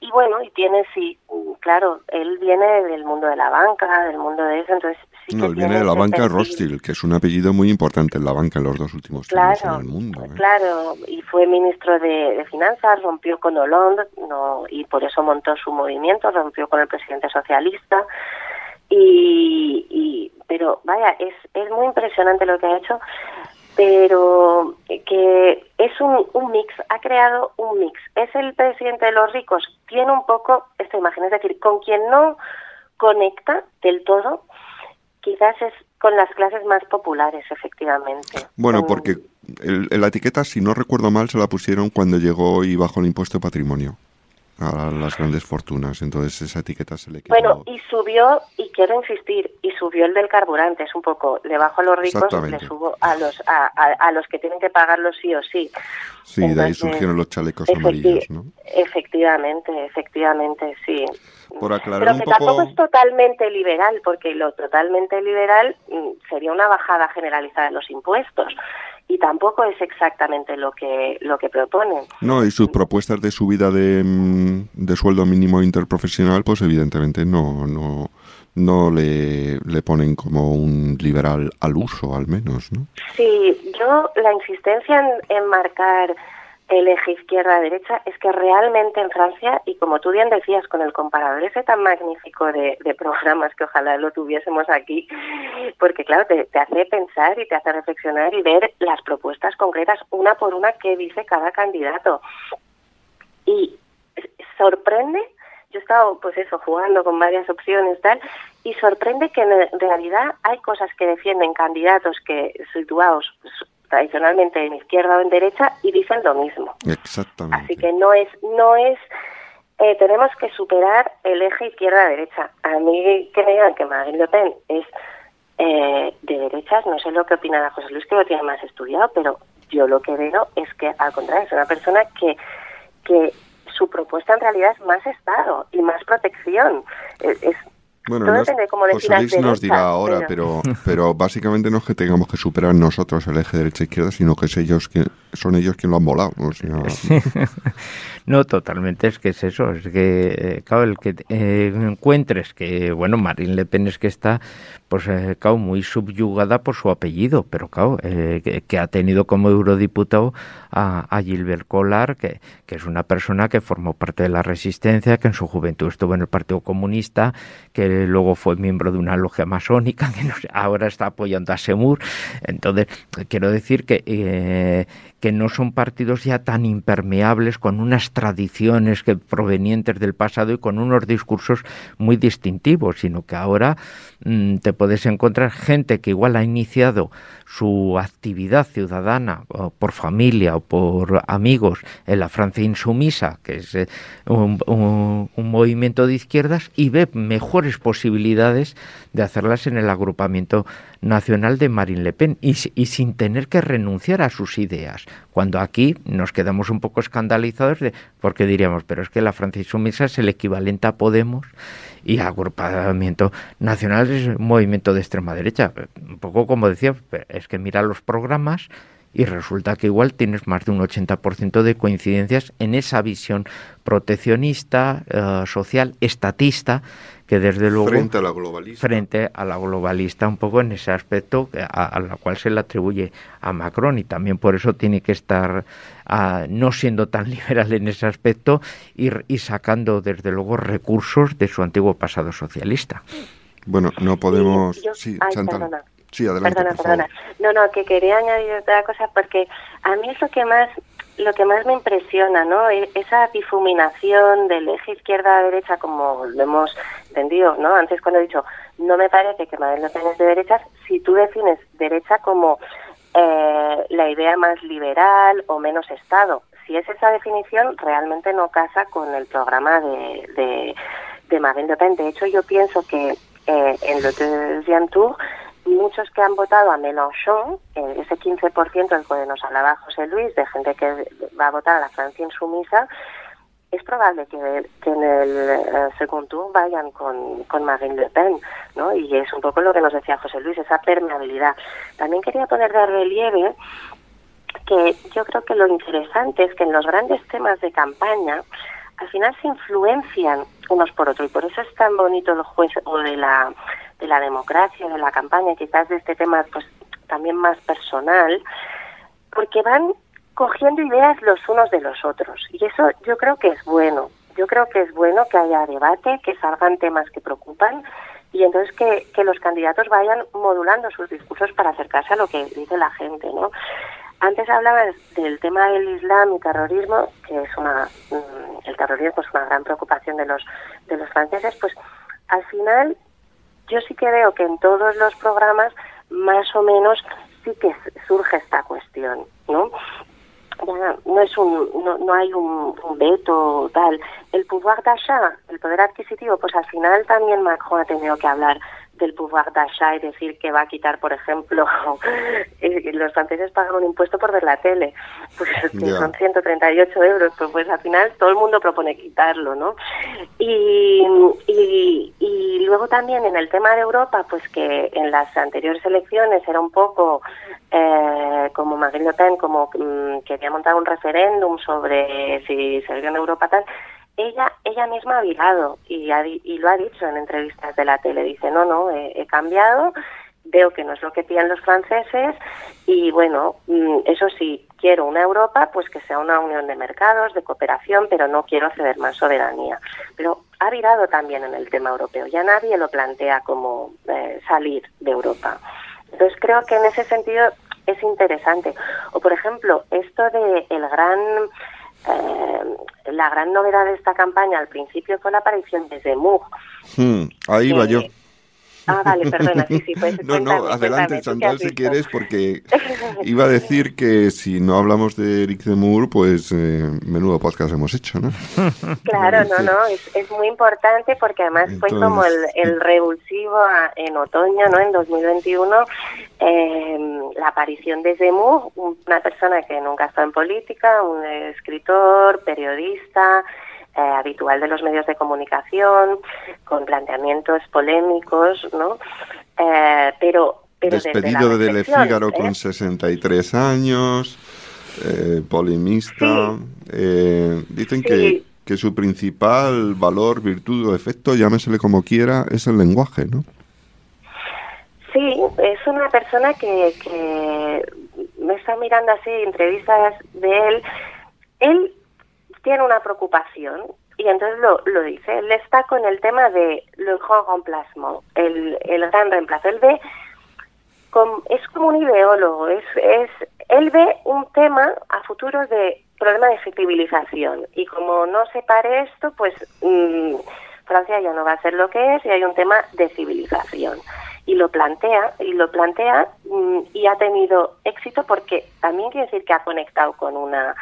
y bueno, y tiene, sí, claro, él viene del mundo de la banca, del mundo de eso, entonces No, él viene de la banca Rothschild, que es un apellido muy importante en la banca en los dos últimos claro, años en el mundo. ¿eh? Claro, y fue ministro de, de, Finanzas, rompió con Hollande, no, y por eso montó su movimiento, rompió con el presidente socialista, y, y pero vaya, es, es muy impresionante lo que ha hecho, pero que es un, un, mix, ha creado un mix. Es el presidente de los ricos, tiene un poco esta imagen, es decir, con quien no conecta del todo, quizás es con las clases más populares, efectivamente. Bueno, porque el, la etiqueta, si no recuerdo mal, se la pusieron cuando llegó y bajó el impuesto de patrimonio. A las grandes fortunas. Entonces esa etiqueta se le quedó. Bueno, y subió, y quiero insistir, y subió el del carburante, es un poco, le bajo a los ricos, le subo a los a, a, los que tienen que pagarlo sí o sí. Sí, de ahí surgieron los chalecos amarillos, ¿no? Efectivamente, efectivamente, sí. Por aclarar Pero un que poco... tampoco es totalmente liberal, porque lo totalmente liberal mm, sería una bajada generalizada de los impuestos y tampoco es exactamente lo que lo que proponen. No, y sus propuestas de subida de, mm, de sueldo mínimo interprofesional, pues evidentemente no no no le, le ponen como un liberal al uso, al menos, ¿no? Sí, yo la insistencia en, en marcar el eje izquierda-derecha es que realmente en Francia, y como tú bien decías, con el comparador ese tan magnífico de, de programas que ojalá lo tuviésemos aquí, porque claro, te, hace pensar y te hace reflexionar y ver las propuestas concretas una por una que dice cada candidato. Y sorprende, yo he estado pues eso, jugando con varias opciones tal, y sorprende que en realidad hay cosas que defienden candidatos que situados tradicionalmente en izquierda o en derecha y dicen lo mismo. Exactamente. Así que no es, no es, eh, tenemos que superar el eje izquierda-derecha. A mí que me digan que Marine Le Pen es eh, de derechas, no sé lo que opinará José Luis, que lo tiene más estudiado, pero yo lo que veo es que al contrario es una persona que, que su propuesta en realidad es más Estado y más protección. Es, es bueno, Todo nos, depende José nos dirá ahora, pero, pero básicamente no es que tengamos que superar nosotros el eje derecha-izquierda, sino que es ellos que, son ellos quienes lo han volado. O sea, no, totalmente, es que es eso, es que, eh, claro, el que eh, encuentres que, bueno, Marine Le Pen es que está, pues, eh, muy subyugada por su apellido, pero, claro, eh, que, ha tenido como eurodiputado a, Gilbert Collard, que, que, es una persona que formó parte de la resistencia, que en su juventud estuvo en el Partido Comunista, que luego fue miembro de una logia masónica, que ahora está apoyando a Semur. Entonces, quiero decir que, eh, que no son partidos ya tan impermeables con unas tradiciones que provenientes del pasado y con unos discursos muy distintivos, sino que ahora mmm, te puedes encontrar gente que igual ha iniciado su actividad ciudadana por familia o por amigos en la Francia insumisa, que es eh, un, movimiento de izquierdas, y ve mejores posibilidades de hacerlas en el agrupamiento nacional de Marine Le Pen y, sin tener que renunciar a sus ideas. Cuando aquí nos quedamos un poco escandalizados de, porque diríamos, pero es que la Francia insumisa es el equivalente a Podemos y agrupamiento nacional es un movimiento de extrema derecha. Un poco como decía, es que mira los programas y resulta que igual tienes más de un 80% de coincidencias en esa visión proteccionista, uh, social, estatista, que desde luego frente a la globalista frente a la globalista un poco en ese aspecto a, a la cual se le atribuye a Macron y también por eso tiene que estar uh, no siendo tan liberal en ese aspecto y, y sacando desde luego recursos de su antiguo pasado socialista. Bueno, no podemos. Yo, sí, ay, Chantal. perdona. Sí, adelante, perdona, por perdona. favor. No, no, que quería añadir otra cosa porque a mí es lo que más lo que más me impresiona, ¿no? E- Esa difuminación del eje izquierda-derecha, como lo hemos entendido, ¿no? Antes cuando he dicho, no me parece que Madrid no tenga de derechas, si tú defines derecha como eh, la idea más liberal o menos Estado, si es esa definición, realmente no casa con el programa de, de, de Pen. De hecho, yo pienso que eh, en le deuxième tour muchos que han votado a Mélenchon, ese 15% del que nos hablaba José Luis, de gente que va a votar a la Francia insumisa, es probable que, en el eh, segundo tour vayan con, con Marine Le Pen, ¿no? Y es un poco lo que nos decía José Luis, esa permeabilidad. También quería poner de relieve que yo creo que lo interesante es que en los grandes temas de campaña, al final se influencian unos por otros y por eso es tan bonito el juego de la de la democracia, de la campaña, quizás de este tema pues también más personal, porque van cogiendo ideas los unos de los otros y eso yo creo que es bueno. Yo creo que es bueno que haya debate, que salgan temas que preocupan y entonces que, que los candidatos vayan modulando sus discursos para acercarse a lo que dice la gente, ¿no? Antes hablabas del tema del Islam y terrorismo, que es una el terrorismo es una gran preocupación de los de los franceses, pues al final yo sí que veo que en todos los programas más o menos sí que surge esta cuestión, ¿no? No es un no, no hay un, un veto tal El pouvoir d'achat, el poder adquisitivo, pues al final también Macron ha tenido que hablar del pouvoir d'achat y decir que va a quitar, por ejemplo, eh, los franceses pagan un impuesto por ver la tele, pues que son 138 euros, pues, pues al final todo el mundo propone quitarlo, ¿no? Y, y, y luego también en el tema de Europa, pues que en las anteriores elecciones era un poco eh, como Pen, como mm, quería montar un referéndum sobre si salió en Europa tal, ella ella misma ha virado y, y lo ha dicho en entrevistas de la tele. Dice, no, no, he, cambiado, veo que no es lo que piden los franceses y bueno, mm, eso sí, quiero una Europa, pues que sea una unión de mercados, de cooperación, pero no quiero ceder más soberanía. Pero ha virado también en el tema europeo, ya nadie lo plantea como eh, salir de Europa. Entonces creo que en ese sentido es interesante. O por ejemplo, esto de el gran eh, la gran novedad de esta campaña al principio fue la aparición de Zemmour. Hmm, ahí va yo. Ah, vale, perdona, sí, sí, pues, No, no, adelante, Chantal, si quieres, porque iba a decir que si no hablamos de Eric Zemmour, pues eh, menudo podcast hemos hecho, ¿no? Claro, no, no, es, es muy importante porque además fue como el, el revulsivo en otoño, ¿no? En 2021, eh, la aparición de Zemmour, una persona que nunca ha estado en política, un escritor, periodista, eh, habitual de los medios de comunicación, con planteamientos polémicos, ¿no? Eh, pero, pero Despedido de Le Figaro con 63 ¿eh? años, polemista. dicen que, que su principal valor, virtud o efecto, llámesele como quiera, es el lenguaje, ¿no? Sí, es una persona que, que me está mirando así entrevistas de él. Él tiene una preocupación y entonces lo, lo dice. Él está con el tema de le grand remplacement, el, el gran reemplazo. Él ve, es como un ideólogo, es, es, él ve un tema a futuro de problema de civilización y como no se pare esto, pues mm, Francia ya no va a ser lo que es y hay un tema de civilización y lo plantea y lo plantea mm, y ha tenido éxito porque también quiere decir que ha conectado con una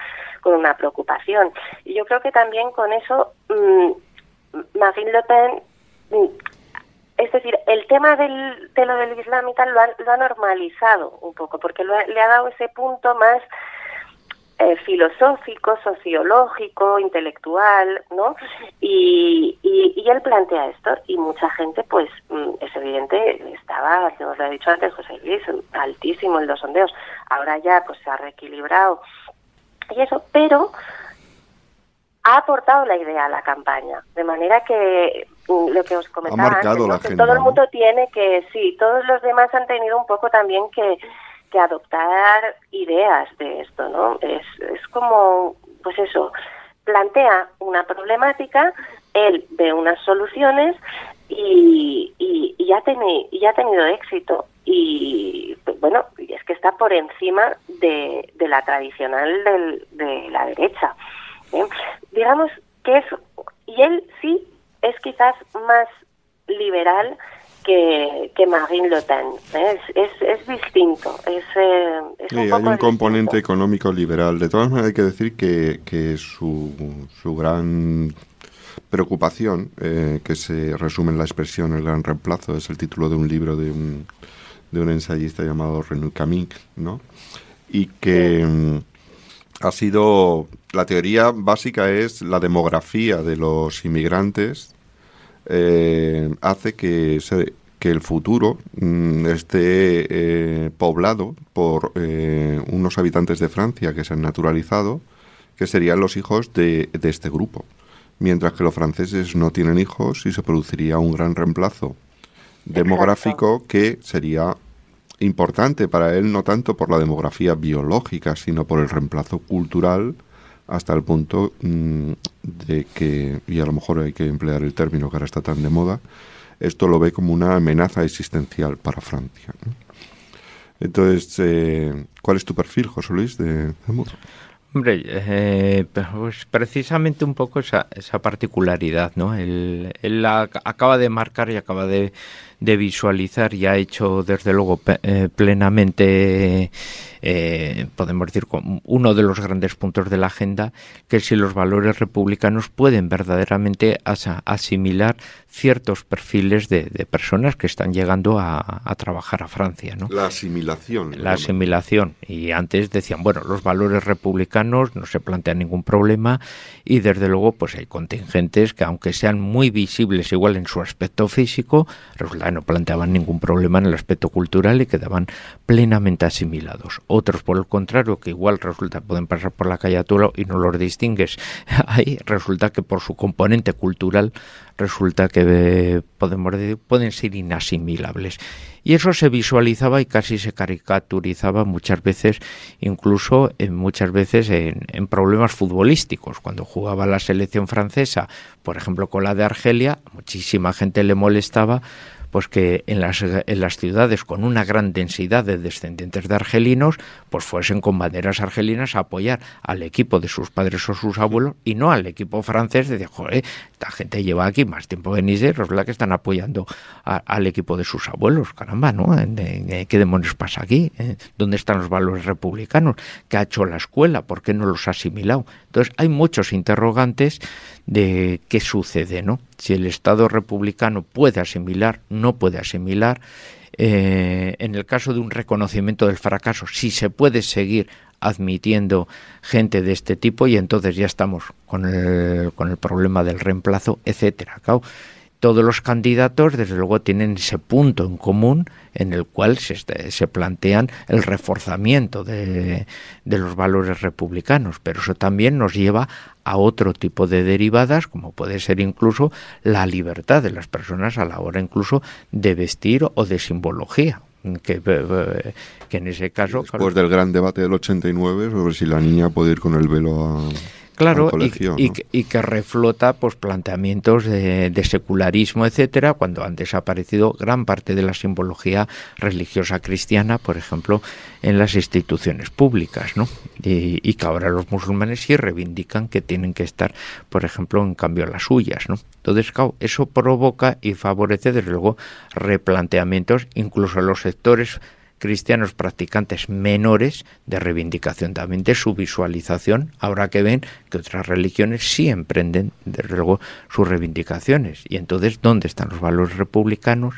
con una preocupación. Y yo creo que también con eso mmm, Marine Le Pen, mm, es decir, el tema del, de lo del Islam y tal lo ha, lo ha normalizado un poco, porque le ha dado ese punto más eh, filosófico, sociológico, intelectual, ¿no? Y, y, él plantea esto y mucha gente, pues, mm, es evidente, estaba, como lo ha dicho antes José Luis, altísimo en los sondeos. Ahora ya, pues, se ha reequilibrado y eso, pero ha aportado la idea a la campaña, de manera que mm, lo que os comentaba antes, que todo el mundo tiene que, sí, todos los demás han tenido un poco también que, que adoptar ideas de esto, ¿no? Es, es como, pues eso, plantea una problemática, él ve unas soluciones y, y, y, ha, y ha tenido éxito. Y bueno, es que está por encima de, de la tradicional del, de la derecha. ¿eh? Digamos que es, y él sí es quizás más liberal que, que Marine Le Pen. ¿eh? Es, es, distinto. Es, eh, sí, hay un componente económico liberal. De todas maneras, hay que decir que, que su, su gran preocupación, eh, que se resume en la expresión el gran reemplazo, es el título de un libro de un, de un ensayista llamado René Camin, ¿no? Y que mm, ha sido, la teoría básica es la demografía de los inmigrantes eh, hace que, que el futuro mm, esté eh, poblado por unos habitantes de Francia que se han naturalizado, que serían los hijos de, de este grupo mientras que los franceses no tienen hijos y se produciría un gran reemplazo demográfico que sería importante para él no tanto por la demografía biológica, sino por el reemplazo cultural hasta el punto mm, de que, y a lo mejor hay que emplear el término que ahora está tan de moda, esto lo ve como una amenaza existencial para Francia. Entonces, eh, ¿cuál es tu perfil, José Luis, de, de Hombre, eh, pues precisamente un poco esa, esa particularidad, ¿no? Él, acaba de marcar y acaba de, visualizar y ha hecho desde luego eh, plenamente eh, podemos decir, uno de los grandes puntos de la agenda, que si los valores republicanos pueden verdaderamente asimilar ciertos perfiles de, personas que están llegando a, trabajar a Francia. ¿no? La asimilación. La asimilación. Y antes decían, bueno, los valores republicanos no se plantean ningún problema y desde luego pues hay contingentes que aunque sean muy visibles igual en su aspecto físico, no planteaban ningún problema en el aspecto cultural y quedaban plenamente asimilados. Otros, por el contrario, que igual resulta pueden pasar por la calle y no los distingues, ahí resulta que por su componente cultural resulta que eh, podemos pueden ser inasimilables. Y eso se visualizaba y casi se caricaturizaba muchas veces, incluso en, muchas veces en, problemas futbolísticos. Cuando jugaba la selección francesa, por ejemplo con la de Argelia, muchísima gente le molestaba pues que en las, en las ciudades con una gran densidad de descendientes de argelinos, pues fuesen con banderas argelinas a apoyar al equipo de sus padres o sus abuelos y no al equipo francés de joder, esta gente lleva aquí más tiempo en Niger, es la que están apoyando al equipo de sus abuelos, caramba, ¿no? ¿Qué demonios pasa aquí? ¿Eh? ¿Dónde están los valores republicanos? ¿Qué ha hecho la escuela? ¿Por qué no los ha asimilado? Entonces hay muchos interrogantes de qué sucede, ¿no? Si el Estado republicano puede asimilar, no puede asimilar. Eh, en el caso de un reconocimiento del fracaso, si se puede seguir admitiendo gente de este tipo y entonces ya estamos con el, con el problema del reemplazo, etcétera todos los candidatos, desde luego, tienen ese punto en común en el cual se, se plantean el reforzamiento de, de, los valores republicanos, pero eso también nos lleva a otro tipo de derivadas, como puede ser incluso la libertad de las personas a la hora incluso de vestir o de simbología. Que, que en ese caso... Después del gran debate del 89 sobre si la niña puede ir con el velo a Claro, y, y, que reflota pues planteamientos de, secularismo, etcétera, cuando han desaparecido gran parte de la simbología religiosa cristiana, por ejemplo, en las instituciones públicas, ¿no? Y, que ahora los musulmanes sí reivindican que tienen que estar, por ejemplo, en cambio las suyas, ¿no? Entonces, eso provoca y favorece, desde luego, replanteamientos, incluso en los sectores cristianos practicantes menores de reivindicación también de su visualización, ahora que ven que otras religiones sí emprenden, desde luego, sus reivindicaciones. Y entonces, ¿dónde están los valores republicanos?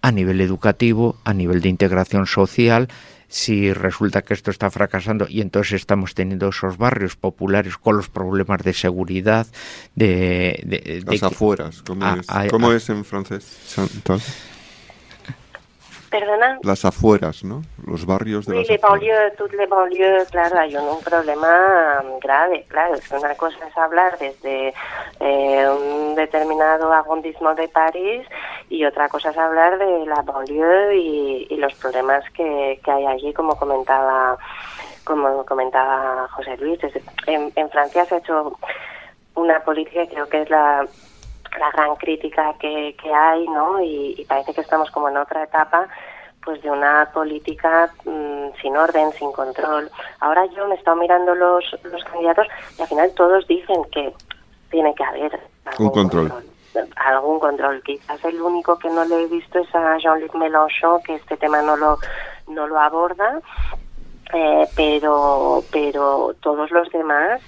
A nivel educativo, a nivel de integración social, si resulta que esto está fracasando y entonces estamos teniendo esos barrios populares con los problemas de seguridad, de... Las afueras, ¿cómo, es? en francés? ¿Perdona? Las afueras, ¿no? Los barrios de sí, las les banlieues, toutes les banlieues, claro, hay un, problema grave, claro. Es una cosa es hablar desde eh, un determinado arrondissement de París y otra cosa es hablar de la banlieue y, y los problemas que, que hay allí, como comentaba como comentaba José Luis. En, en Francia se ha hecho una política, creo que es la la gran crítica que, que hay, ¿no? Y, parece que estamos como en otra etapa pues de una política mm, sin orden, sin control. Ahora yo me he estado mirando los, los candidatos y al final todos dicen que tiene que haber algún control. Algún control. Quizás el único que no le he visto es a Jean-Luc Mélenchon, que este tema no lo, no lo aborda, eh, pero, pero todos los demás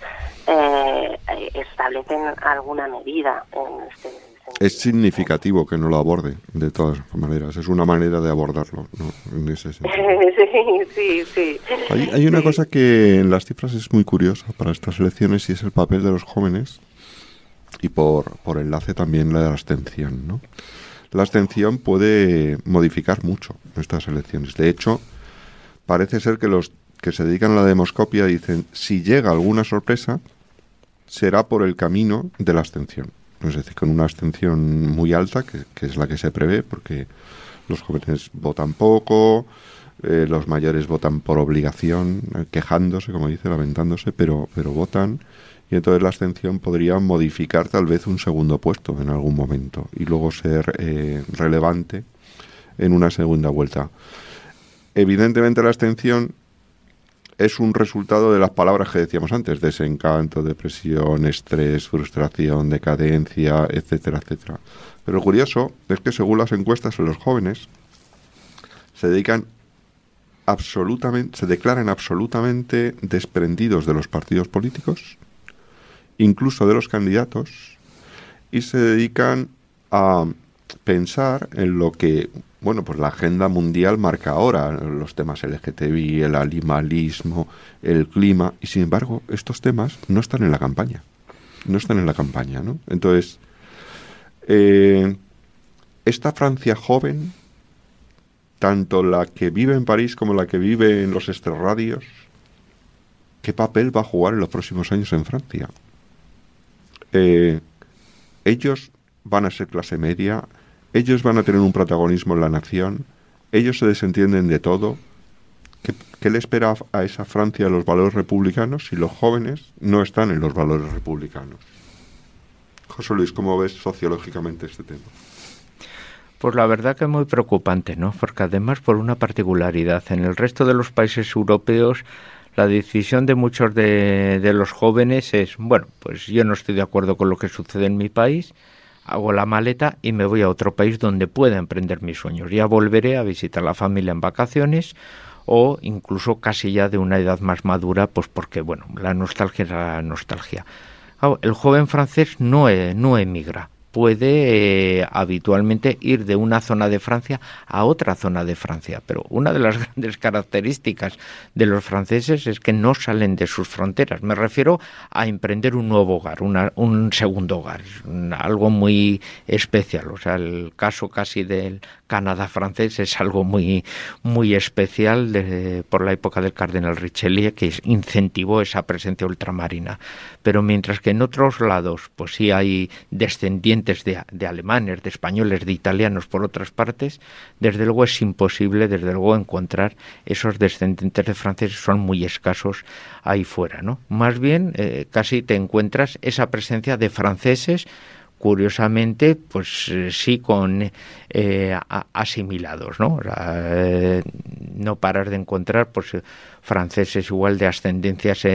eh, establecen alguna medida en este es significativo que no lo aborde, de todas maneras. Es una manera de abordarlo, En ese sentido. sí, sí, Hay, hay una cosa que en las cifras es muy curiosa para estas elecciones y es el papel de los jóvenes y por, por enlace también la de la abstención, ¿no? La abstención puede modificar mucho estas elecciones. De hecho, parece ser que los que se dedican a la demoscopia dicen, si llega alguna sorpresa, será por el camino de la abstención. Es decir, con una abstención muy alta, que, es la que se prevé, porque los jóvenes votan poco, eh, los mayores votan por obligación, eh, quejándose, como dice, lamentándose, pero, pero votan. Y entonces la abstención podría modificar tal vez un segundo puesto en algún momento y luego ser eh, relevante en una segunda vuelta. Evidentemente la abstención es un resultado de las palabras que decíamos antes, desencanto, depresión, estrés, frustración, decadencia, etcétera, etcétera. Pero lo curioso es que según las encuestas en los jóvenes se dedican absolutamente, se declaran absolutamente desprendidos de los partidos políticos, incluso de los candidatos, y se dedican a pensar en lo que, bueno, pues la agenda mundial marca ahora, los temas LGTBI, el animalismo, el clima, y sin embargo, estos temas no están en la campaña. No están en la campaña, ¿no? Entonces, eh, esta Francia joven, tanto la que vive en París como la que vive en los extrarradios, ¿qué papel va a jugar en los próximos años en Francia? Eh, ellos van a ser clase media, ellos van a tener un protagonismo en la nación, ellos se desentienden de todo. ¿Qué, le espera a esa Francia los valores republicanos si los jóvenes no están en los valores republicanos? José Luis, ¿cómo ves sociológicamente este tema? Pues la verdad que es muy preocupante, ¿no? Porque además por una particularidad, en el resto de los países europeos la decisión de muchos de, de, los jóvenes es, bueno, pues yo no estoy de acuerdo con lo que sucede en mi país, hago la maleta y me voy a otro país donde pueda emprender mis sueños. Ya volveré a visitar a la familia en vacaciones o incluso casi ya de una edad más madura, pues porque, bueno, la nostalgia es la nostalgia. El joven francés no, no emigra, puede eh, habitualmente ir de una zona de Francia a otra zona de Francia. Pero una de las grandes características de los franceses es que no salen de sus fronteras. Me refiero a emprender un nuevo hogar, una, un segundo hogar, algo muy especial. O sea, el caso casi del Canadá francés es algo muy, muy especial por la época del cardenal Richelieu que incentivó esa presencia ultramarina. Pero mientras que en otros lados, pues sí hay descendientes de, de alemanes, de españoles, de italianos por otras partes, desde luego es imposible, desde luego, encontrar esos descendientes de franceses, son muy escasos ahí fuera, ¿no? Más bien, eh, casi te encuentras esa presencia de franceses curiosamente, pues eh, sí con eh, asimilados, ¿no? O sea, eh, no parar de encontrar, pues franceses igual de ascendencias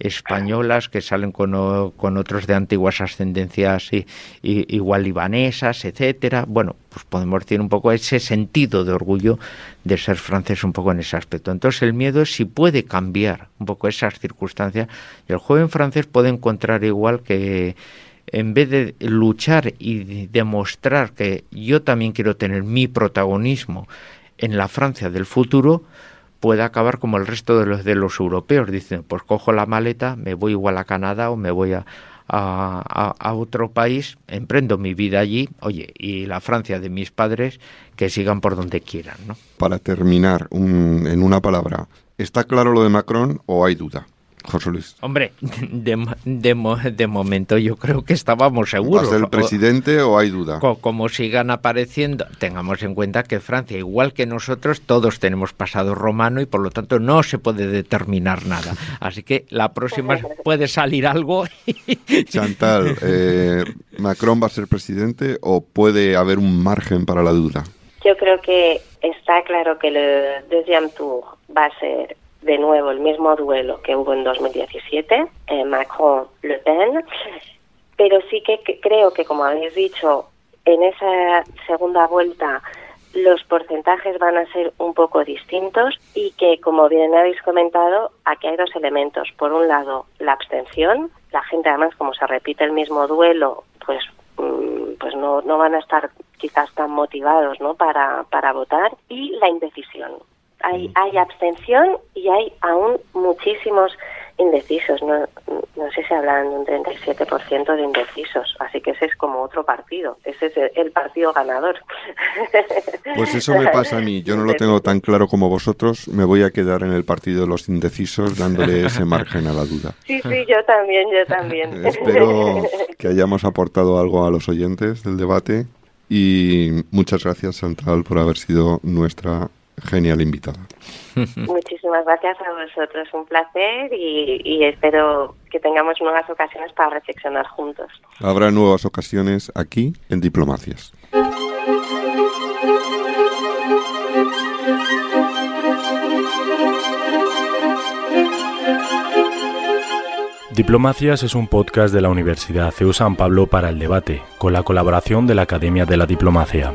españolas que salen con, o, con, otros de antiguas ascendencias y, igual libanesas, etcétera. Bueno, pues podemos decir un poco ese sentido de orgullo de ser francés un poco en ese aspecto. Entonces el miedo es si puede cambiar un poco esas circunstancias el joven francés puede encontrar igual que en vez de luchar y demostrar que yo también quiero tener mi protagonismo en la Francia del futuro, puede acabar como el resto de los de los europeos. Dicen, pues cojo la maleta, me voy igual a Canadá o me voy a, a, a, otro país, emprendo mi vida allí, oye, y la Francia de mis padres, que sigan por donde quieran. ¿no? Para terminar, un, en una palabra, ¿está claro lo de Macron o hay duda? José Luis. Hombre, de, de, de, momento yo creo que estábamos seguros. ¿Va a ser el presidente o, o hay duda? Co, como sigan apareciendo, tengamos en cuenta que Francia, igual que nosotros, todos tenemos pasado romano y por lo tanto no se puede determinar nada. Así que la próxima puede salir algo. Chantal, eh, ¿Macron va a ser presidente o puede haber un margen para la duda? Yo creo que está claro que el deuxième tour va a ser de nuevo el mismo duelo que hubo en 2017, eh, Macron-Le Pen, pero sí que, que, creo que, como habéis dicho, en esa segunda vuelta los porcentajes van a ser un poco distintos y que, como bien habéis comentado, aquí hay dos elementos. Por un lado, la abstención. La gente, además, como se repite el mismo duelo, pues pues no, no van a estar quizás tan motivados ¿no? para, para votar. Y la indecisión hay, hay abstención y hay aún muchísimos indecisos. No, no sé si hablan de un 37% de indecisos. Así que ese es como otro partido. Ese es el, partido ganador. Pues eso me pasa a mí. Yo no lo tengo tan claro como vosotros. Me voy a quedar en el partido de los indecisos dándole ese margen a la duda. Sí, sí, yo también, yo también. Espero que hayamos aportado algo a los oyentes del debate. Y muchas gracias, Chantal, por haber sido nuestra genial invitada. Muchísimas gracias a vosotros, un placer y, y, espero que tengamos nuevas ocasiones para reflexionar juntos. Habrá nuevas ocasiones aquí en Diplomacias. Diplomacias es un podcast de la Universidad CEU San Pablo para el debate, con la colaboración de la Academia de la Diplomacia.